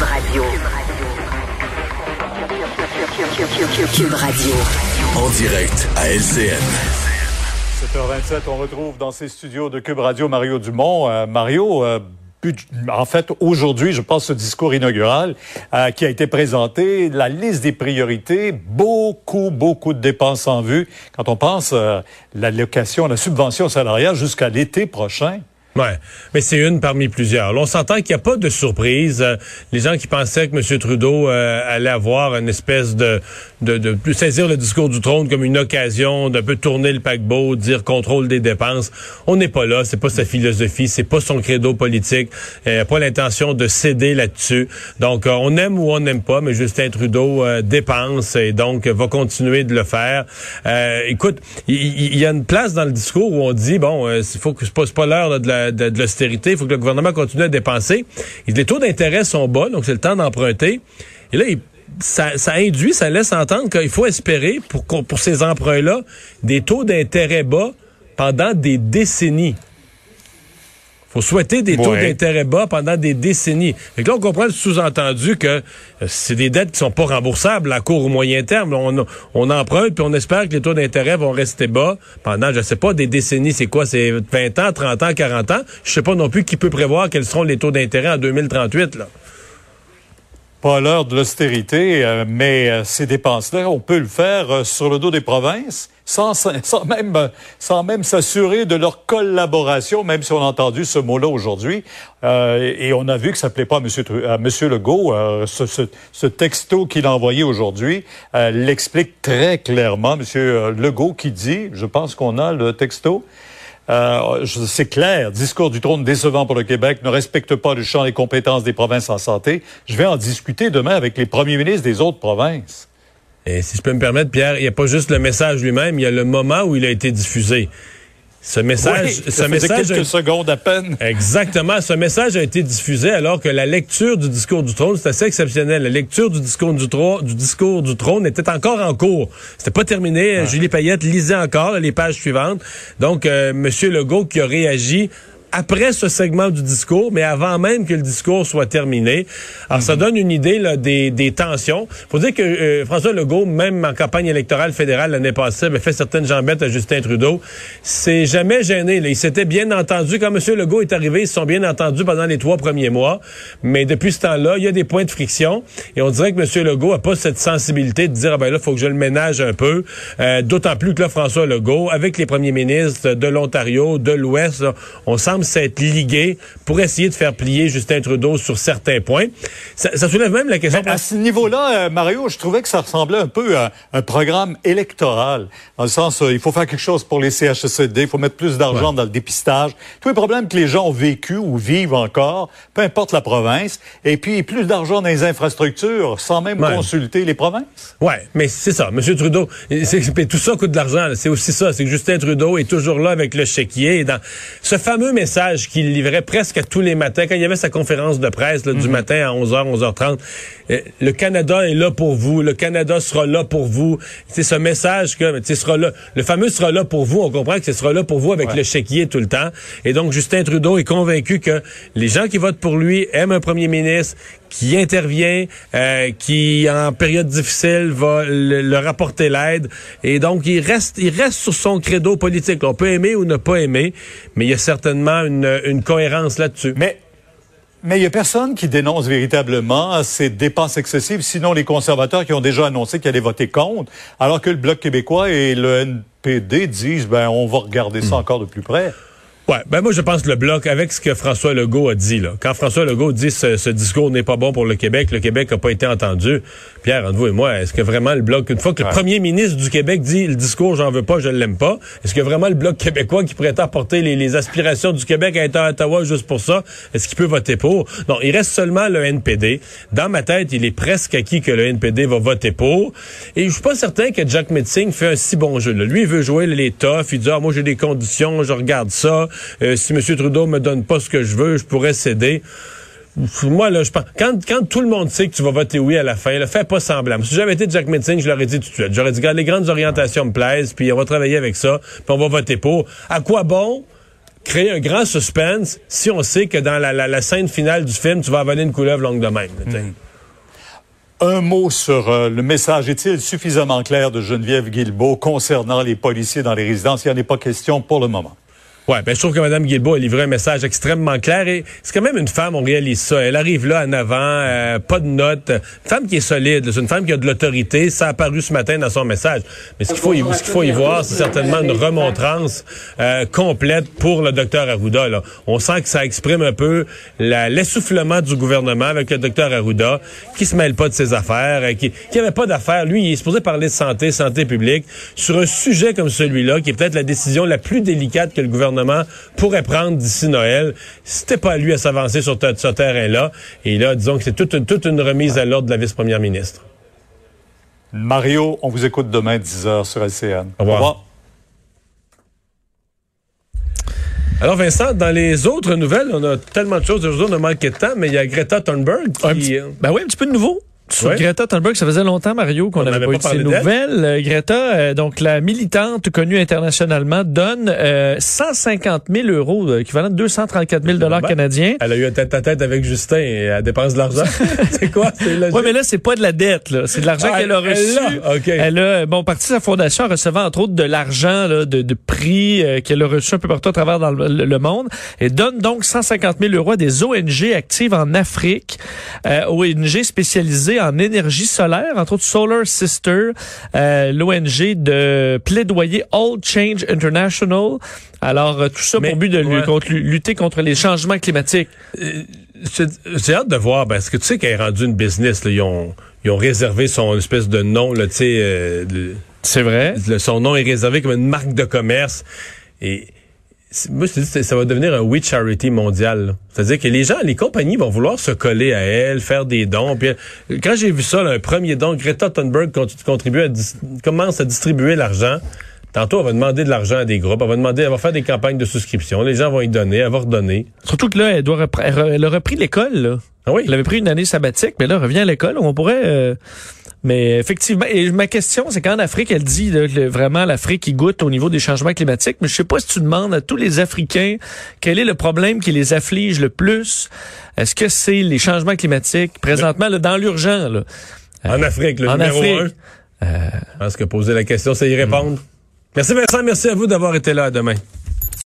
Cube Radio. Cube Radio. En direct à LCN. 7h27, on retrouve dans ces studios de Cube Radio Mario Dumont. Euh, Mario, euh, en fait, aujourd'hui, je pense ce discours inaugural euh, qui a été présenté, la liste des priorités, beaucoup, beaucoup de dépenses en vue. Quand on pense euh, l'allocation, la subvention salariale jusqu'à l'été prochain. Ouais, mais c'est une parmi plusieurs. On s'entend qu'il n'y a pas de surprise. Euh, les gens qui pensaient que M. Trudeau euh, allait avoir une espèce de, de, saisir le discours du trône comme une occasion d'un peu tourner le paquebot, dire contrôle des dépenses. On n'est pas là, c'est pas sa philosophie, c'est pas son credo politique. Il n'a pas l'intention de céder là-dessus. Donc, euh, on aime ou on n'aime pas, mais Justin Trudeau dépense et donc va continuer de le faire. écoute, il y, a une place dans le discours où on dit bon, il faut que c'est pas, pas l'heure de la de, l'austérité. Il faut que le gouvernement continue à dépenser. les taux d'intérêt sont bas, donc c'est le temps d'emprunter. Là, ça, induit, ça laisse entendre qu'il faut espérer pour, pour ces emprunts-là des taux d'intérêt bas pendant des décennies faut souhaiter des taux d'intérêt bas pendant des décennies. Fait là, on comprend le sous-entendu que euh, c'est des dettes qui sont pas remboursables à court ou moyen terme. On, on emprunte puis on espère que les taux d'intérêt vont rester bas pendant, je sais pas, des décennies. C'est quoi? C'est 20 ans, 30 ans, 40 ans? Je sais pas non plus qui peut prévoir quels seront les taux d'intérêt en 2038, là pas l'heure de l'austérité, euh, mais euh, ces dépenses-là, on peut le faire sur le dos des provinces sans, sans même, sans même s'assurer de leur collaboration, même si on a entendu ce mot-là aujourd'hui. Euh, et on a vu que ça plaît pas à Monsieur, Legault. Euh, ce, ce, ce, texto qu'il a envoyé aujourd'hui euh, l'explique très clairement. Monsieur Legault qui dit, je pense qu'on a le texto. Euh, c'est clair, discours du trône décevant pour le Québec, ne respecte pas le champ des compétences des provinces en santé. Je vais en discuter demain avec les premiers ministres des autres provinces. Et si je peux me permettre, Pierre, il n'y a pas juste le message lui-même, il y a le moment où il a été diffusé. Ce message, ce message quelques secondes à peine. Exactement. Ce message a été diffusé alors que la lecture du discours du trône, c'est assez exceptionnel. La lecture du discours du, trône, du discours du trône était encore en cours. C'était pas terminé. Julie Payette lisait encore les pages suivantes. Donc, euh, Monsieur Legault qui a réagi après ce segment du discours, mais avant même que le discours soit terminé. Alors, ça mhm. donne une idée là, des, des tensions. faut dire que euh, François Legault, même en campagne électorale fédérale l'année passée, avait fait certaines jambettes à Justin Trudeau. C'est jamais gêné. Là. Il s'était bien entendu. Quand M. Legault est arrivé, ils se sont bien entendus pendant les trois premiers mois. Mais depuis ce temps-là, il y a des points de friction. Et on dirait que M. Legault a pas cette sensibilité de dire, ah ben là, faut que je le ménage un peu. Euh, d'autant plus que là, François Legault, avec les premiers ministres de l'Ontario, de l'Ouest, on semble s'être ligué pour essayer de faire plier Justin Trudeau sur certains points. Ça, soulève même la question... à ce niveau-là, euh, Mario, je trouvais que ça ressemblait un peu à un programme électoral. Dans le sens, euh, il faut faire quelque chose pour les CHSLD, il faut mettre plus d'argent dans le dépistage. Tous les problèmes que les gens ont vécu ou vivent encore, peu importe la province. Et puis, plus d'argent dans les infrastructures sans même consulter les provinces. Ouais, mais c'est ça. Monsieur Trudeau, tout ça coûte de l'argent. C'est aussi ça. C'est que Justin Trudeau est toujours là avec le chéquier. dans ce fameux message qu'il livrait presque tous les matins, quand il y avait sa conférence de presse du mhm. matin à 11h, 11h30, euh, le Canada est là pour vous, le Canada sera là pour vous. C'est ce message que sera là, le fameux sera là pour vous, on comprend que ce sera là pour vous avec le chéquier tout le temps. Et donc Justin Trudeau est convaincu que les gens qui votent pour lui aiment un premier ministre qui intervient, euh, qui en période difficile va le, leur apporter l'aide. Et donc il reste, il reste sur son credo politique. On peut aimer ou ne pas aimer, mais il y a certainement une, une cohérence là-dessus. Mais mais il n'y a personne qui dénonce véritablement ces dépenses excessives, sinon les conservateurs qui ont déjà annoncé qu'ils allaient voter contre, alors que le Bloc québécois et le NPD disent, ben, on va regarder ça hmm. encore de plus près. Ouais, ben moi je pense que le bloc avec ce que François Legault a dit là. Quand François Legault dit ce, ce discours n'est pas bon pour le Québec, le Québec n'a pas été entendu. Pierre, entre vous et moi, est-ce que vraiment le bloc une fois que le premier ministre du Québec dit le discours j'en veux pas, je l'aime pas, est-ce que vraiment le bloc québécois qui prétend porter les, les, aspirations du Québec à être à Ottawa juste pour ça, est-ce qu'il peut voter pour? Non, il reste seulement le NPD. Dans ma tête, il est presque acquis que le NPD va voter pour et je suis pas certain que Jack Metzing fait un si bon jeu. Là. Lui il veut jouer les toughs, il dit ah, moi j'ai des conditions, je regarde ça euh, si M. Trudeau me donne pas ce que je veux, je pourrais céder. Moi, là, je pense, quand, quand tout le monde sait que tu vas voter oui à la fin, le fais pas semblant. Si j'avais été Jack Metzing, je l'aurais dit tout de suite. J'aurais dit, regarde, les grandes orientations me plaisent, puis on va travailler avec ça, puis on va voter pour. À quoi bon créer un grand suspense si on sait que dans la, la, scène finale du film, tu vas avaler une couleuvre longue de même. sais? Un mot sur euh, le message. Est-il suffisamment clair de Geneviève Guilbeault concernant les policiers dans les résidences? Il n'y en est pas question pour le moment. Ouais, ben je trouve que Mme Guilbeault a livré un message extrêmement clair et c'est quand même une femme, on réalise ça. Elle arrive là en avant, euh, pas de notes. Une femme qui est solide, c'est une femme qui a de l'autorité. Ça a apparu ce matin dans son message. Mais ce qu'il faut, y- ce qu'il faut y voir, c'est certainement une remontrance euh, complète pour le docteur Arruda. Là. On sent que ça exprime un peu l'essoufflement du gouvernement avec le docteur Arruda, qui se mêle pas de ses affaires, euh, qui qui avait pas d'affaires. Lui, il est supposé parler de santé, santé publique, sur un sujet comme celui-là, qui est peut-être la décision la plus délicate que le gouvernement pourrait prendre d'ici Noël. C'était pas à lui à s'avancer sur ce terrain-là. Et là, disons que c'est toute une, toute une remise à l'ordre de la vice-première ministre. Mario, on vous écoute demain 10h sur LCN. Au revoir. Alors Vincent, dans les autres nouvelles, on a tellement de choses aujourd'hui, on a manqué de temps, mais il y a Greta Thunberg Un qui... petit- ben oui, un petit peu de nouveau. Sur Ouais. Greta Thunberg, ça faisait longtemps, Mario, qu'on On n'avait pas eu de d'elle. nouvelles. Euh, Greta, euh, donc la militante connue internationalement, donne euh, 150 000 euros, euh, équivalent de 234 000 dollars canadiens. Elle a eu un tête-à-tête avec Justin et elle dépense de l'argent. c'est quoi? Oui, mais là, c'est pas de la dette. C'est de l'argent Ah, qu'elle a elle reçu. Elle a, bon, partie de sa fondation en recevant, entre autres, de l'argent, de, de prix qu'elle a reçu un peu partout à travers dans le, le monde. Et donne donc 150 000 euros à des ONG actives en Afrique, euh, ONG spécialisées en énergie solaire, entre autres Solar Sister, euh, l'ONG de plaidoyer All Change International. Alors, euh, tout ça Mais, pour but de lu- ouais. contre- lutter contre les changements climatiques. J'ai j'ai hâte de voir, parce que tu sais qu'elle est rendue une business. Là, ils, ont, ils ont réservé son espèce de nom, tu sais, euh, C'est vrai. le- son nom est réservé comme une marque de commerce. Et moi, je te dis, ça va devenir un We Charity mondial. C'est-à-dire que les gens, les compagnies vont vouloir se coller à elle, faire des dons. Puis, quand j'ai vu ça, là, un premier don, Greta Thunberg cont- contribue à commence à distribuer l'argent. Tantôt, elle va demander de l'argent à des groupes, elle va demander, elle va faire des campagnes de souscription. Les gens vont y donner, elle va redonner. Surtout que là, elle, doit repre- elle, a repris l'école, là. Ah oui? Elle avait pris une année sabbatique, mais là, elle revient à l'école. On pourrait... euh, mais effectivement, et ma question, c'est qu'en Afrique, elle dit là, que vraiment l'Afrique qui goûte au niveau des changements climatiques. Mais je sais pas si tu demandes à tous les Africains quel est le problème qui les afflige le plus? Est-ce que c'est les changements climatiques? Présentement là, dans l'urgent là? En Afrique, le en numéro Afrique. un. Je pense que poser la question, c'est y répondre. Merci Vincent, merci à vous d'avoir été là. À demain.